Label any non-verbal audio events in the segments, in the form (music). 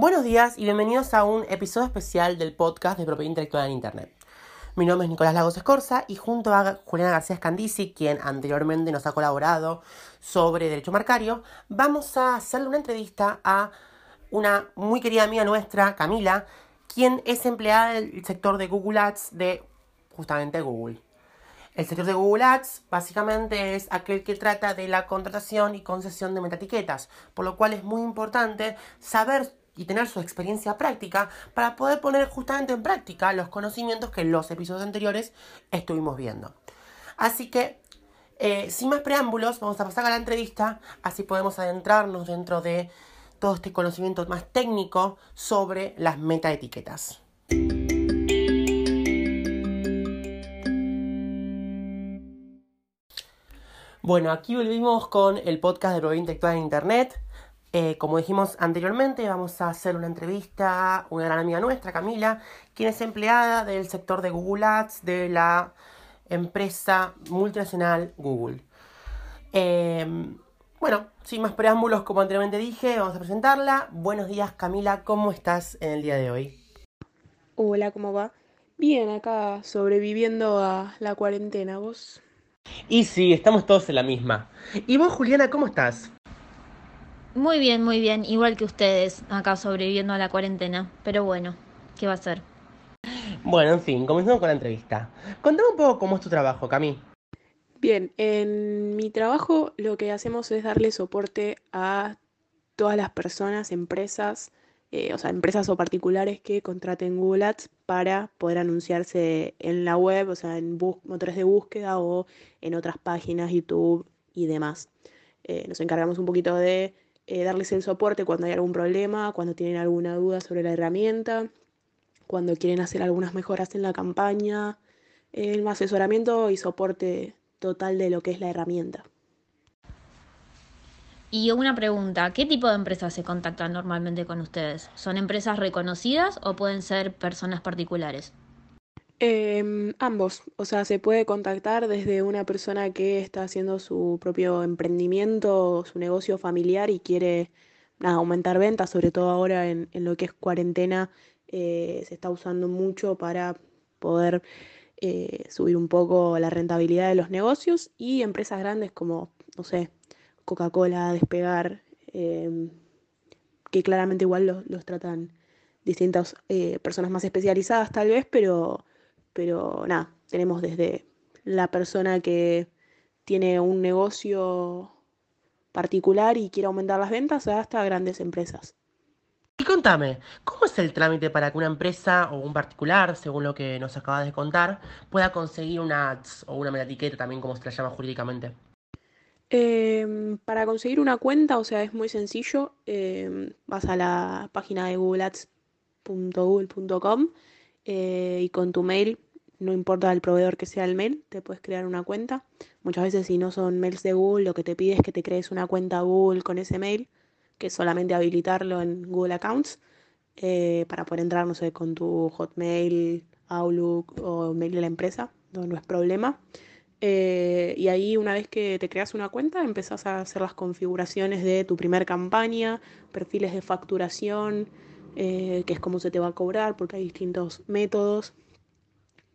Buenos días y bienvenidos a un episodio especial del podcast de propiedad intelectual en Internet. Mi nombre es Nicolás Lagos Escorza y junto a Juliana García Scandisi, quien anteriormente nos ha colaborado sobre derecho marcario, vamos a hacerle una entrevista a una muy querida amiga nuestra, Camila, quien es empleada del sector de Google Ads de justamente Google. El sector de Google Ads básicamente es aquel que trata de la contratación y concesión de metaetiquetas, por lo cual es muy importante saber y tener su experiencia práctica para poder poner justamente en práctica los conocimientos que en los episodios anteriores estuvimos viendo. Así que, eh, sin más preámbulos, vamos a pasar a la entrevista, así podemos adentrarnos dentro de todo este conocimiento más técnico sobre las metaetiquetas. Bueno, aquí volvimos con el podcast de Propiedad Intelectual en Internet. Eh, como dijimos anteriormente, vamos a hacer una entrevista a una gran amiga nuestra, Camila, quien es empleada del sector de Google Ads de la empresa multinacional Google. Em, bueno, sin más preámbulos, como anteriormente dije, vamos a presentarla. Buenos días, Camila, ¿cómo estás en el día de hoy? Hola, ¿cómo va? Bien, acá sobreviviendo a la cuarentena, ¿vos? Y sí, estamos todos en la misma. ¿Y vos, Juliana, cómo estás? Muy bien, muy bien, igual que ustedes, acá sobreviviendo a la cuarentena. Pero bueno, ¿qué va a ser? Bueno, en fin, comenzamos con la entrevista. Contame un poco cómo es tu trabajo, Cami. Bien, en mi trabajo lo que hacemos es darle soporte a todas las personas, empresas, eh, o sea, empresas o particulares que contraten Google Ads para poder anunciarse en la web, o sea, en motores de búsqueda o en otras páginas, YouTube y demás. Eh, nos encargamos un poquito de eh, darles el soporte cuando hay algún problema, cuando tienen alguna duda sobre la herramienta, cuando quieren hacer algunas mejoras en la campaña, el asesoramiento y soporte total de lo que es la herramienta. Y una pregunta, ¿qué tipo de empresas se contactan normalmente con ustedes? ¿Son empresas reconocidas o pueden ser personas particulares? Em, ambos, o sea, se puede contactar desde una persona que está haciendo su propio emprendimiento, su negocio familiar y quiere aumentar ventas, sobre todo ahora en, lo que es cuarentena, eh, se está usando mucho para poder eh, subir un poco la rentabilidad de los negocios y empresas grandes como, no sé, Coca-Cola, Despegar, em, que claramente igual los, tratan distintas eh, personas más especializadas tal vez, pero pero nada, tenemos desde la persona que tiene un negocio particular y quiere aumentar las ventas hasta grandes empresas. Y contame, ¿cómo es el trámite para que una empresa o un particular, según lo que nos acabas de contar, pueda conseguir una ads o una etiqueta también como se la llama jurídicamente? Em, para conseguir una cuenta, o sea, es muy sencillo. Em, vas a la página de googleads.google.com eh, y con tu mail no importa el proveedor que sea el mail, te puedes crear una cuenta. Muchas veces si no son mails de Google, lo que te pide es que te crees una cuenta Google con ese mail, que es solamente habilitarlo en Google Accounts eh, para poder entrar, no sé, con tu Hotmail, Outlook o mail de la empresa, no, no es problema. Eh, y ahí una vez que te creas una cuenta, empezás a hacer las configuraciones de tu primer campaña, perfiles de facturación, eh, que es cómo se te va a cobrar, porque hay distintos métodos.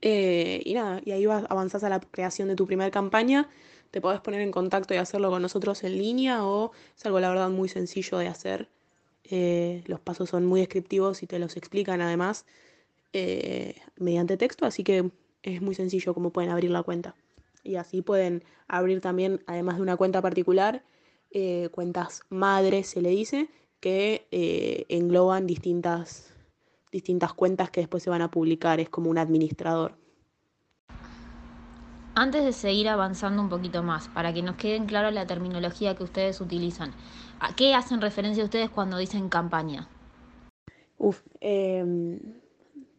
Eh, y nada, y ahí vas, avanzás a la creación de tu primera campaña, te podés poner en contacto y hacerlo con nosotros en línea o es algo la verdad muy sencillo de hacer. Eh, los pasos son muy descriptivos y te los explican además eh, mediante texto, así que es muy sencillo como pueden abrir la cuenta. Y así pueden abrir también, además de una cuenta particular, cuentas madres, se le dice, que engloban distintas distintas cuentas que después se van a publicar, es como un administrador. Antes de seguir avanzando un poquito más, para que nos quede claro la terminología que ustedes utilizan, ¿a qué hacen referencia ustedes cuando dicen campaña? Uf, em,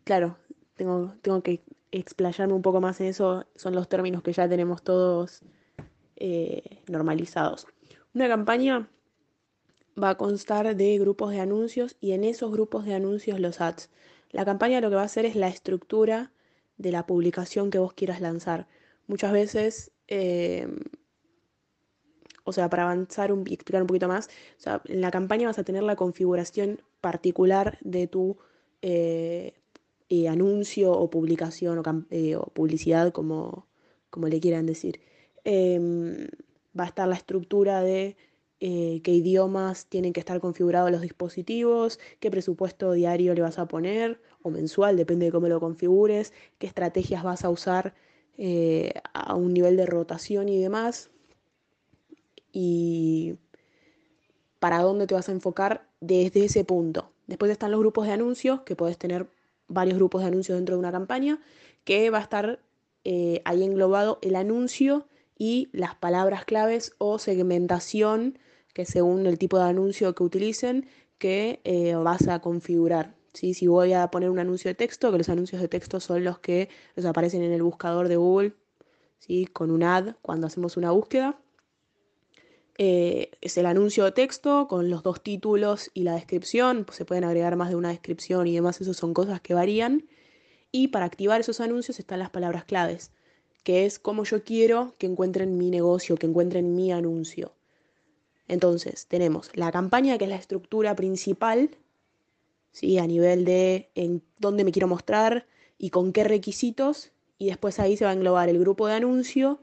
claro, tengo, tengo que explayarme un poco más en eso, son los términos que ya tenemos todos eh, normalizados. Una campaña va a constar de grupos de anuncios y en esos grupos de anuncios los ads. La campaña lo que va a hacer es la estructura de la publicación que vos quieras lanzar. Muchas veces, eh, o sea, para avanzar un, y explicar un poquito más, o sea, en la campaña vas a tener la configuración particular de tu eh, eh, anuncio o publicación o, eh, o publicidad, como, como, le quieran decir. Em, va a estar la estructura de qué idiomas tienen que estar configurados los dispositivos, qué presupuesto diario le vas a poner o mensual, depende de cómo lo configures, qué estrategias vas a usar a un nivel de rotación y demás y para dónde te vas a enfocar desde ese punto. Después están los grupos de anuncios, que puedes tener varios grupos de anuncios dentro de una campaña, que va a estar eh, ahí englobado el anuncio y las palabras claves o segmentación, que según el tipo de anuncio que utilicen, que eh, vas a configurar. ¿sí? Si voy a poner un anuncio de texto, que los anuncios de texto son los que nos aparecen en el buscador de Google, ¿sí? con un ad cuando hacemos una búsqueda. Eh, es el anuncio de texto con los dos títulos y la descripción, pues se pueden agregar más de una descripción y demás, eso son cosas que varían. Y para activar esos anuncios están las palabras claves, que es cómo yo quiero que encuentren mi negocio, que encuentren mi anuncio. Entonces, tenemos la campaña, que es la estructura principal, ¿sí? a nivel de en dónde me quiero mostrar y con qué requisitos, y después ahí se va a englobar el grupo de anuncio,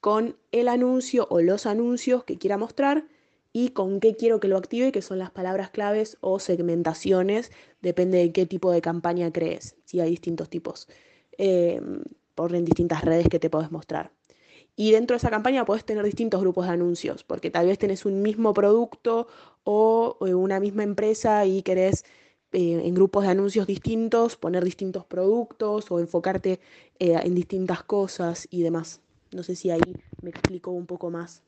con el anuncio o los anuncios que quiera mostrar y con qué quiero que lo active, que son las palabras claves o segmentaciones, depende de qué tipo de campaña crees, si hay distintos tipos, eh, por en distintas redes que te puedes mostrar. Y dentro de esa campaña puedes tener distintos grupos de anuncios, porque tal vez tenés un mismo producto o una misma empresa y querés eh, en grupos de anuncios distintos poner distintos productos o enfocarte eh, en distintas cosas y demás. No sé si ahí me explico un poco más.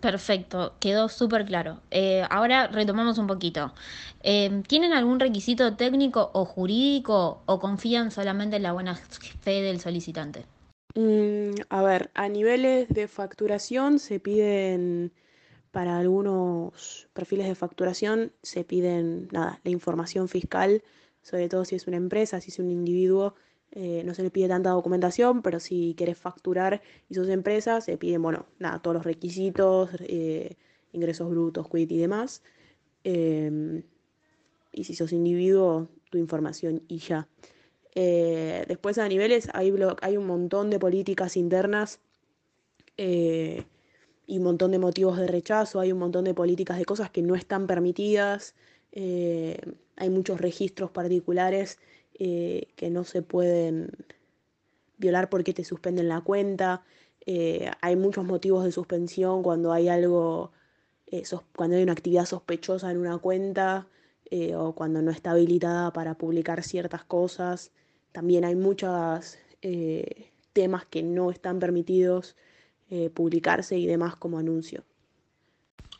Perfecto, quedó súper claro. Eh, ahora retomamos un poquito. Eh, ¿Tienen algún requisito técnico o jurídico o confían solamente en la buena fe del solicitante? Mm, a ver, a niveles de facturación se piden, para algunos perfiles de facturación, se piden, nada, la información fiscal, sobre todo si es una empresa, si es un individuo, eh, no se le pide tanta documentación, pero si quieres facturar y sos empresa, se piden, bueno, nada, todos los requisitos, eh, ingresos brutos, quit y demás. Em, y si sos individuo, tu información y ya. Eh, después a niveles hay, hay un montón de políticas internas y un montón de motivos de rechazo, hay un montón de políticas de cosas que no están permitidas, hay muchos registros particulares eh, que no se pueden violar porque te suspenden la cuenta. Eh, hay muchos motivos de suspensión cuando hay algo, eh, cuando hay una actividad sospechosa en una cuenta o cuando no está habilitada para publicar ciertas cosas. También hay muchos temas que no están permitidos publicarse y demás como anuncio.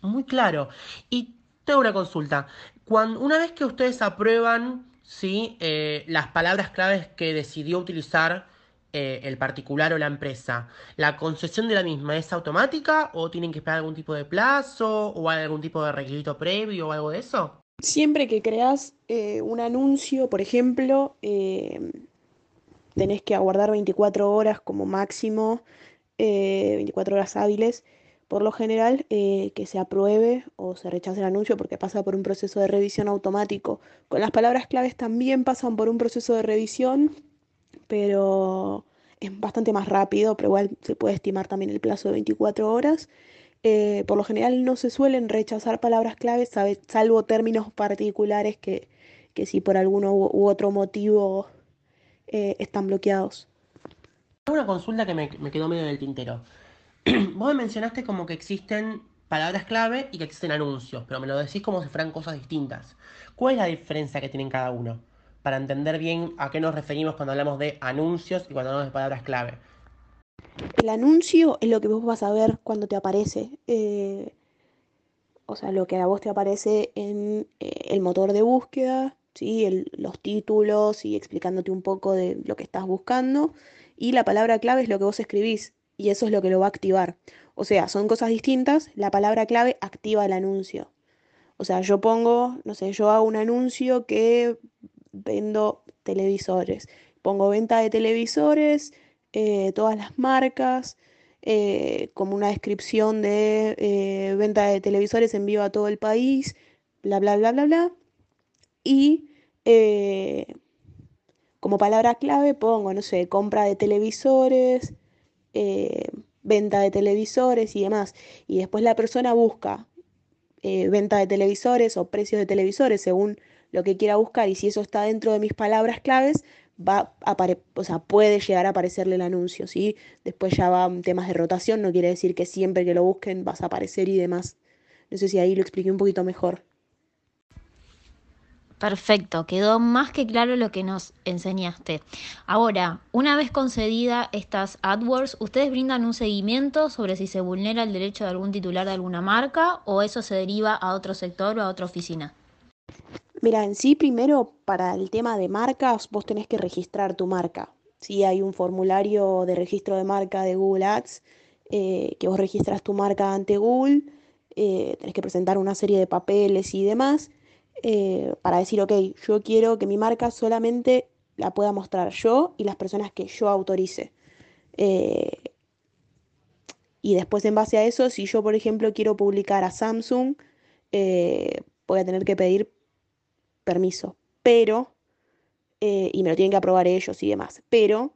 Muy claro. Y tengo una consulta. Cuando, una vez que ustedes aprueban ¿sí? Eh, las palabras claves que decidió utilizar eh, el particular o la empresa. ¿La concesión de la misma es automática o tienen que esperar algún tipo de plazo o hay algún tipo de requisito previo o algo de eso? Siempre que creas eh, un anuncio, por ejemplo, tenés que aguardar 24 horas como máximo, 24 horas hábiles por lo general eh, que se apruebe o se rechace el anuncio porque pasa por un proceso de revisión automático. Con las palabras claves también pasan por un proceso de revisión, pero es bastante más rápido, pero igual se puede estimar también el plazo de 24 horas. Eh, por lo general no se suelen rechazar palabras claves, salvo términos particulares que, que si por alguno u, otro motivo eh, están bloqueados. Una consulta que me, quedó medio del tintero. (clears throat) Vos me mencionaste como que existen palabras clave y que existen anuncios, pero me lo decís como si fueran cosas distintas. ¿Cuál es la diferencia que tienen cada uno? Para entender bien a qué nos referimos cuando hablamos de anuncios y cuando hablamos de palabras clave. El anuncio es lo que vos vas a ver cuando te aparece. Eh, o sea, lo que a vos te aparece en eh, el motor de búsqueda, ¿sí? los títulos y explicándote un poco de lo que estás buscando. Y la palabra clave es lo que vos escribís y eso es lo que lo va a activar. O sea, son cosas distintas, la palabra clave activa el anuncio. O sea, yo pongo, no sé, yo hago un anuncio que vendo televisores. Pongo venta de televisores, eh, todas las marcas, eh, como una descripción de eh, venta de televisores en vivo a todo el país, bla, bla, bla, bla, bla. Y como palabra clave pongo, no sé, compra de televisores, venta de televisores y demás. Y después la persona busca venta de televisores o precios de televisores según lo que quiera buscar y si eso está dentro de mis palabras claves, va a o sea, puede llegar a aparecerle el anuncio, ¿sí? Después ya va temas de rotación, no quiere decir que siempre que lo busquen vas a aparecer y demás. No sé si ahí lo expliqué un poquito mejor. Perfecto, quedó más que claro lo que nos enseñaste. Ahora, una vez concedida estas AdWords, ¿ustedes brindan un seguimiento sobre si se vulnera el derecho de algún titular de alguna marca o eso se deriva a otro sector o a otra oficina? Mira, en sí, primero, para el tema de marcas, vos tenés que registrar tu marca. Sí, hay un formulario de registro de marca de Google Ads, eh, que vos registras tu marca ante Google, eh, tenés que presentar una serie de papeles y demás, eh, para decir, ok, yo quiero que mi marca solamente la pueda mostrar yo y las personas que yo autorice. y después, en base a eso, si yo, por ejemplo, quiero publicar a Samsung, voy a tener que pedir permiso, pero, eh, y me lo tienen que aprobar ellos y demás, pero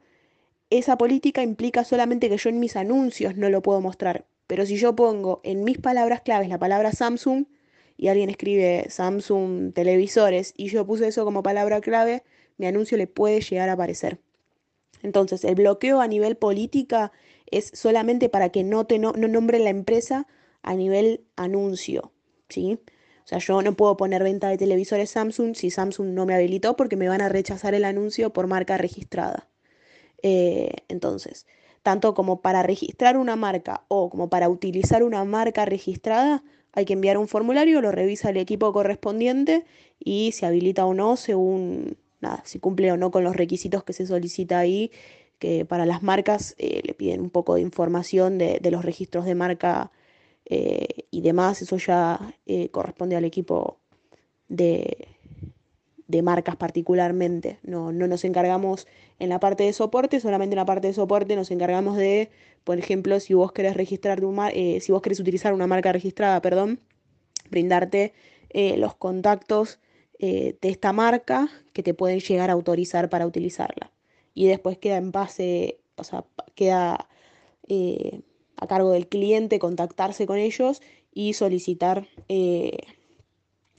esa política implica solamente que yo en mis anuncios no lo puedo mostrar. Pero si yo pongo en mis palabras claves la palabra Samsung y alguien escribe Samsung televisores y yo puse eso como palabra clave, mi anuncio le puede llegar a aparecer. Entonces, el bloqueo a nivel política es solamente para que no te no, no nombre la empresa a nivel anuncio, ¿sí? O sea, yo no puedo poner venta de televisores Samsung si Samsung no me habilitó porque me van a rechazar el anuncio por marca registrada. Eh, entonces, tanto como para registrar una marca o como para utilizar una marca registrada, hay que enviar un formulario, lo revisa el equipo correspondiente y se habilita o no según, nada, si cumple o no con los requisitos que se solicita ahí, que para las marcas eh, le piden un poco de información de, de los registros de marca eh, y demás, eso ya eh, corresponde al equipo de, de marcas particularmente. No, no, nos encargamos en la parte de soporte, solamente en la parte de soporte nos encargamos de, por ejemplo, si vos querés registrar tu eh, si vos querés utilizar una marca registrada, perdón, brindarte los contactos de esta marca que te pueden llegar a autorizar para utilizarla. Y después queda en base, o sea, queda a cargo del cliente contactarse con ellos y solicitar eh,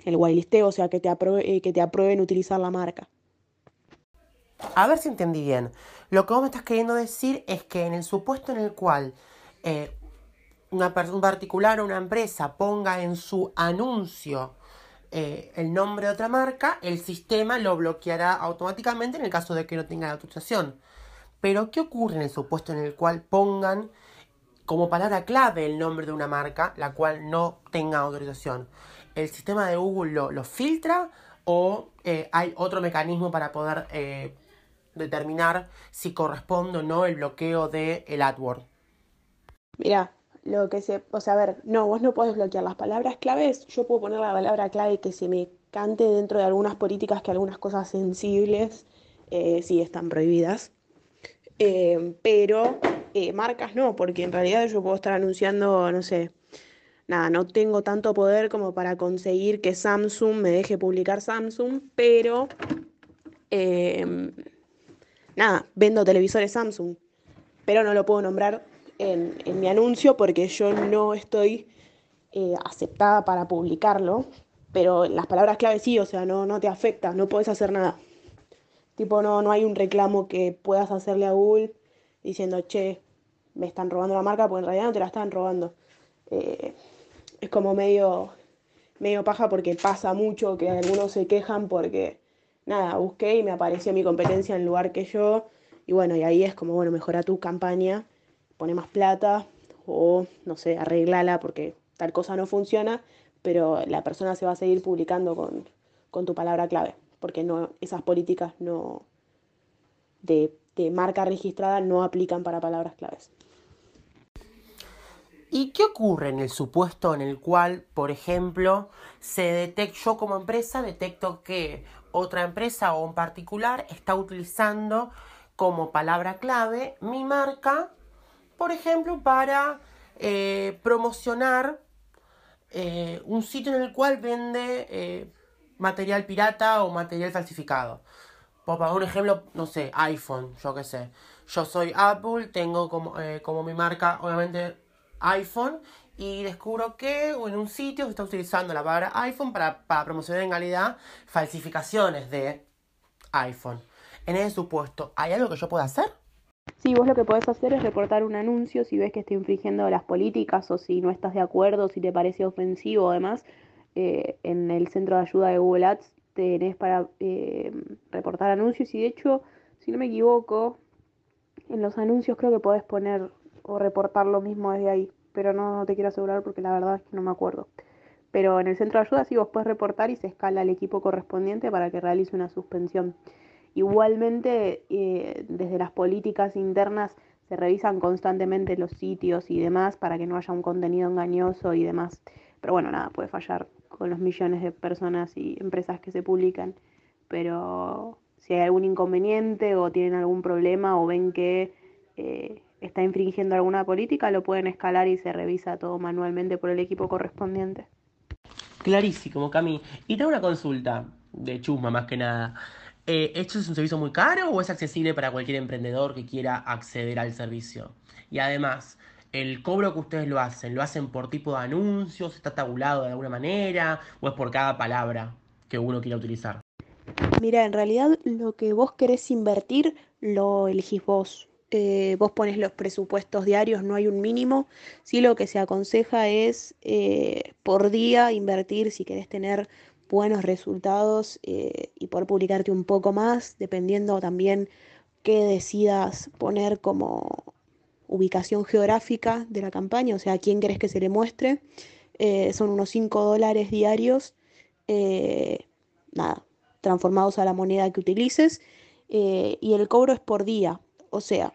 el whitelisteo, o sea, que te, eh, que te aprueben utilizar la marca. A ver si entendí bien. Lo que vos me estás queriendo decir es que en el supuesto en el cual eh, una un particular o una empresa ponga en su anuncio el nombre de otra marca, el sistema lo bloqueará automáticamente en el caso de que no tenga la autorización. Pero, ¿qué ocurre en el supuesto en el cual pongan como palabra clave el nombre de una marca, la cual no tenga autorización. ¿El sistema de Google lo, filtra o eh, hay otro mecanismo para poder eh, determinar si corresponde o no el bloqueo del el AdWord? Mira, lo que se, o sea, a ver, no, vos no podés bloquear las palabras claves. Yo puedo poner la palabra clave que se me cante dentro de algunas políticas que algunas cosas sensibles eh, sí están prohibidas. pero eh, marcas no, porque en realidad yo puedo estar anunciando, no sé, nada, no tengo tanto poder como para conseguir que Samsung me deje publicar Samsung, pero em, nada, vendo televisores Samsung, pero no lo puedo nombrar en, mi anuncio porque yo no estoy eh, aceptada para publicarlo, pero las palabras clave sí, o sea, no, no te afecta, no puedes hacer nada. Tipo, no, no hay un reclamo que puedas hacerle a Google diciendo, che, me están robando la marca, porque en realidad no te la están robando. Eh, es como medio, medio paja porque pasa mucho que algunos se quejan porque, nada, busqué y me apareció mi competencia en lugar que yo. Y bueno, y ahí es como, bueno, mejora tu campaña, pone más plata o, no sé, arreglala porque tal cosa no funciona, pero la persona se va a seguir publicando con, con tu palabra clave, porque no, esas políticas no, de marca registrada no aplican para palabras claves. ¿Y qué ocurre en el supuesto en el cual, por ejemplo, se detecta, yo como empresa detecto que otra empresa o un particular está utilizando como palabra clave mi marca por ejemplo, para eh, promocionar eh, un sitio en el cual vende eh, material pirata o material falsificado. Por poner un ejemplo, no sé, iPhone, yo qué sé. Yo soy Apple, tengo como, como mi marca, obviamente, iPhone, y descubro que en un sitio se está utilizando la palabra iPhone para, para promocionar en realidad falsificaciones de iPhone. En ese supuesto, ¿hay algo que yo pueda hacer? Sí, vos lo que podés hacer es reportar un anuncio si ves que está infringiendo las políticas o si no estás de acuerdo, si te parece ofensivo, además, eh, en el centro de ayuda de Google Ads tenés para eh, reportar anuncios y de hecho, si no me equivoco, en los anuncios creo que podés poner o reportar lo mismo desde ahí, pero no, te quiero asegurar porque la verdad es que no me acuerdo. Pero en el centro de ayuda sí vos podés reportar y se escala al equipo correspondiente para que realice una suspensión. Igualmente, eh, desde las políticas internas se revisan constantemente los sitios y demás para que no haya un contenido engañoso y demás. Pero bueno, nada, puede fallar con los millones de personas y empresas que se publican. Pero si hay algún inconveniente o tienen algún problema o ven que eh, está infringiendo alguna política, lo pueden escalar y se revisa todo manualmente por el equipo correspondiente. Clarísimo, Cami. Y tengo una consulta de chusma más que nada. Eh, ¿Esto es un servicio muy caro o es accesible para cualquier emprendedor que quiera acceder al servicio? Y además, ¿el cobro que ustedes lo hacen, lo hacen por tipo de anuncios? ¿Está tabulado de alguna manera? ¿O es por cada palabra que uno quiera utilizar? Mira, en realidad lo que vos querés invertir lo elegís vos. Eh, vos pones los presupuestos diarios, no hay un mínimo. Sí, lo que se aconseja es eh, por día invertir si querés tener buenos resultados eh, y poder publicarte un poco más, dependiendo también qué decidas poner como ubicación geográfica de la campaña, o sea, quién querés que se le muestre. Eh, son unos 5 dólares diarios, eh, nada, transformados a la moneda que utilices, y el cobro es por día, o sea,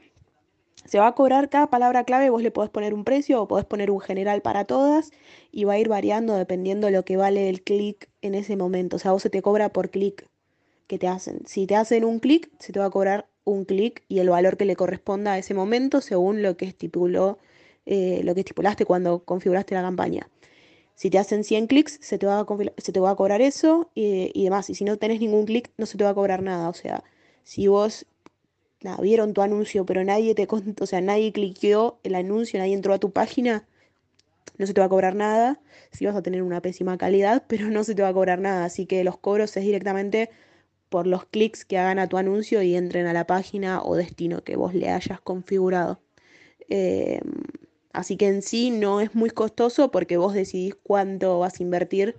se va a cobrar cada palabra clave, vos le podés poner un precio o podés poner un general para todas y va a ir variando dependiendo de lo que vale el clic en ese momento. O sea, vos se te cobra por clic que te hacen. Si te hacen un clic, se te va a cobrar un clic y el valor que le corresponda a ese momento según lo que estipuló, eh, lo que estipulaste cuando configuraste la campaña. Si te hacen 100 clics, se te va a, se te va a cobrar eso y, y demás. Y si no tenés ningún clic, no se te va a cobrar nada. O sea, si vos vieron tu anuncio, pero nadie te o sea, nadie cliqueó el anuncio, nadie entró a tu página, no se te va a cobrar nada. Sí vas a tener una pésima calidad, (laughs) pero no se te va a cobrar nada. Así que los cobros es directamente por los clics que hagan a tu anuncio y entren a la página o destino que vos le hayas configurado. Em, así que en sí no es muy costoso porque vos decidís cuánto vas a invertir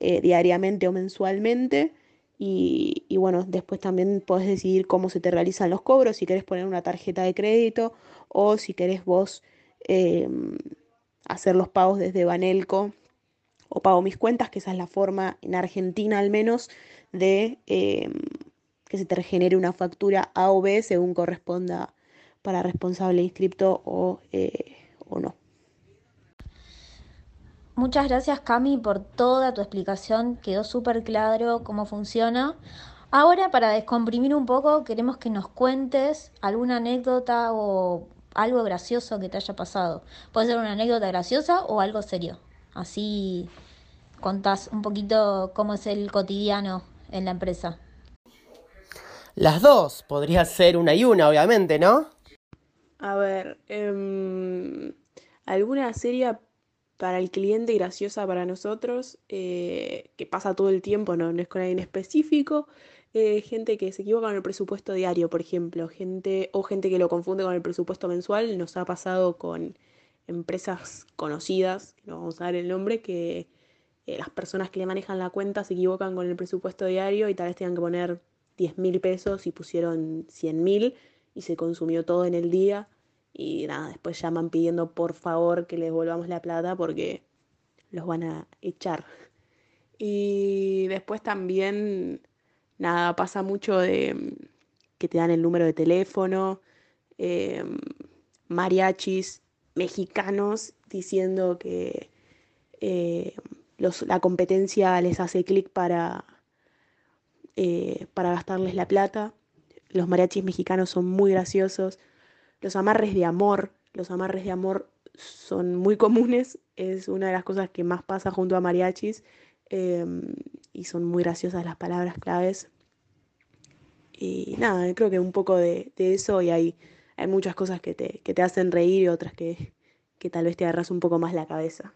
eh, diariamente o mensualmente y, bueno, después también podés decidir cómo se te realizan los cobros, si querés poner una tarjeta de crédito o si querés vos em, hacer los pagos desde Banelco o pago mis cuentas, que esa es la forma en Argentina al menos de em, que se te genere una factura A o B según corresponda para responsable inscripto o, eh, o no. Muchas gracias Cami por toda tu explicación, quedó súper claro cómo funciona. Ahora para descomprimir un poco queremos que nos cuentes alguna anécdota o algo gracioso que te haya pasado. Puede ser una anécdota graciosa o algo serio. Así contás un poquito cómo es el cotidiano en la empresa. Las dos, podría ser una y una, obviamente, ¿no? A ver, eh, alguna serie para el cliente graciosa para nosotros, eh, que pasa todo el tiempo, no, no es con alguien específico, eh, gente que se equivoca con el presupuesto diario, por ejemplo, gente o gente que lo confunde con el presupuesto mensual, nos ha pasado con empresas conocidas, no vamos a dar el nombre, que eh, las personas que le manejan la cuenta se equivocan con el presupuesto diario y tal vez tengan que poner 10 mil pesos y pusieron 100 mil y se consumió todo en el día y nada, después llaman pidiendo por favor que les volvamos la plata porque los van a echar. Y después también, nada, pasa mucho de que te dan el número de teléfono, em, mariachis mexicanos diciendo que eh, la competencia les hace clic para, eh, para gastarles la plata. Los mariachis mexicanos son muy graciosos los amarres de amor, los amarres de amor son muy comunes, es una de las cosas que más pasa junto a mariachis em, y son muy graciosas las palabras claves. Y nada, creo que un poco de, eso y hay, hay muchas cosas que te, que te hacen reír y otras que, que tal vez te agarras un poco más la cabeza.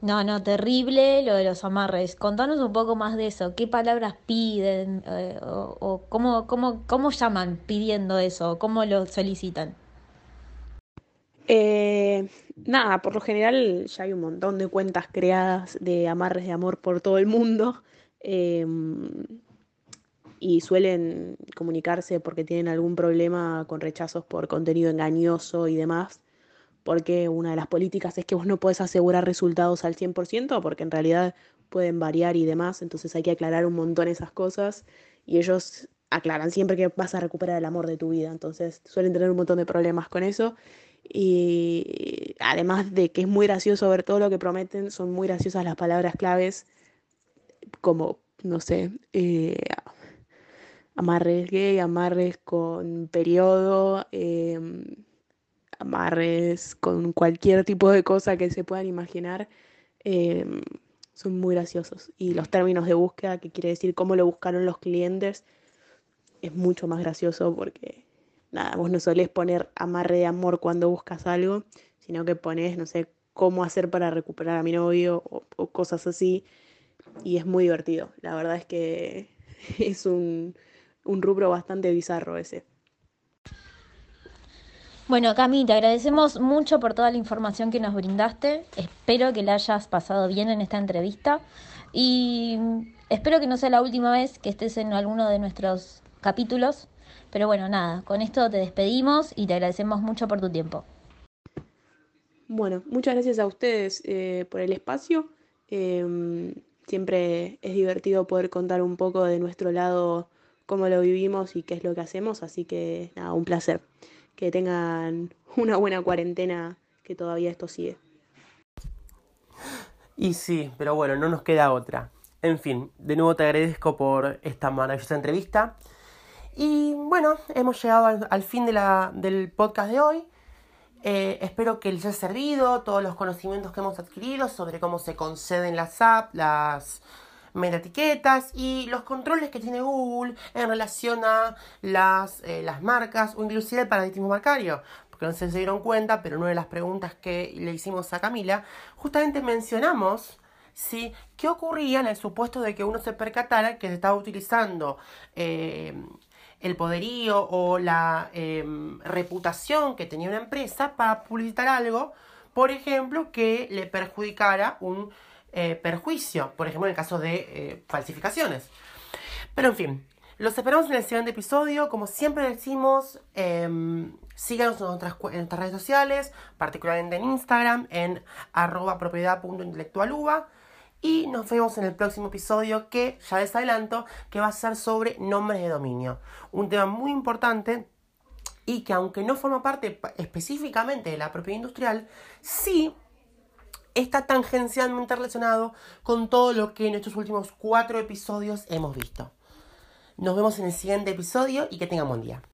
No, no, terrible lo de los amarres. Contanos un poco más de eso. ¿Qué palabras piden? Eh, o, cómo, cómo, cómo, llaman pidiendo eso? ¿Cómo lo solicitan? Eh, nada, por lo general ya hay un montón de cuentas creadas de amarres de amor por todo el mundo. Em, y suelen comunicarse porque tienen algún problema con rechazos por contenido engañoso y demás porque una de las políticas es que vos no puedes asegurar resultados al 100%, porque en realidad pueden variar y demás, entonces hay que aclarar un montón esas cosas y ellos aclaran siempre que vas a recuperar el amor de tu vida, entonces suelen tener un montón de problemas con eso y además de que es muy gracioso ver todo lo que prometen, son muy graciosas las palabras claves como, no sé, eh, amarres gay, amarres con periodo. Eh, amarres, con cualquier tipo de cosa que se puedan imaginar, em, son muy graciosos. Y los términos de búsqueda, que quiere decir cómo lo buscaron los clientes, es mucho más gracioso porque, nada, vos no solés poner amarre de amor cuando buscas algo, sino que pones, no sé, cómo hacer para recuperar a mi novio o, cosas así. Y es muy divertido. La verdad es que (laughs) es un, un rubro bastante bizarro ese. Bueno, Cami, te agradecemos mucho por toda la información que nos brindaste. Espero que la hayas pasado bien en esta entrevista y espero que no sea la última vez que estés en alguno de nuestros capítulos. Pero bueno, nada, con esto te despedimos y te agradecemos mucho por tu tiempo. Bueno, muchas gracias a ustedes eh, por el espacio. Em, siempre es divertido poder contar un poco de nuestro lado, cómo lo vivimos y qué es lo que hacemos. Así que nada, un placer que tengan una buena cuarentena, que todavía esto sigue. Y sí, pero bueno, no nos queda otra. En fin, de nuevo te agradezco por esta maravillosa entrevista. Y bueno, hemos llegado al, fin de la, del podcast de hoy. Eh, espero que les haya servido todos los conocimientos que hemos adquirido sobre cómo se conceden las apps, las etiquetas y los controles que tiene Google en relación a las, eh, las marcas o inclusive el paradigma marcario. Porque no se dieron cuenta, pero una de las preguntas que le hicimos a Camila, justamente mencionamos ¿sí? qué ocurría en el supuesto de que uno se percatara que se estaba utilizando eh, el poderío o la em, reputación que tenía una empresa para publicitar algo, por ejemplo, que le perjudicara un eh, perjuicio, por ejemplo en el caso de eh, falsificaciones. Pero en fin, los esperamos en el siguiente episodio. Como siempre decimos, em, síganos en nuestras, redes sociales, particularmente en Instagram, en arroba propiedad.intelectualuba. Y nos vemos en el próximo episodio que ya les adelanto que va a ser sobre nombres de dominio. Un tema muy importante y que aunque no forma parte específicamente de la propiedad industrial, sí está tangencialmente relacionado con todo lo que en estos últimos cuatro episodios hemos visto. Nos vemos en el siguiente episodio y que tengan buen día.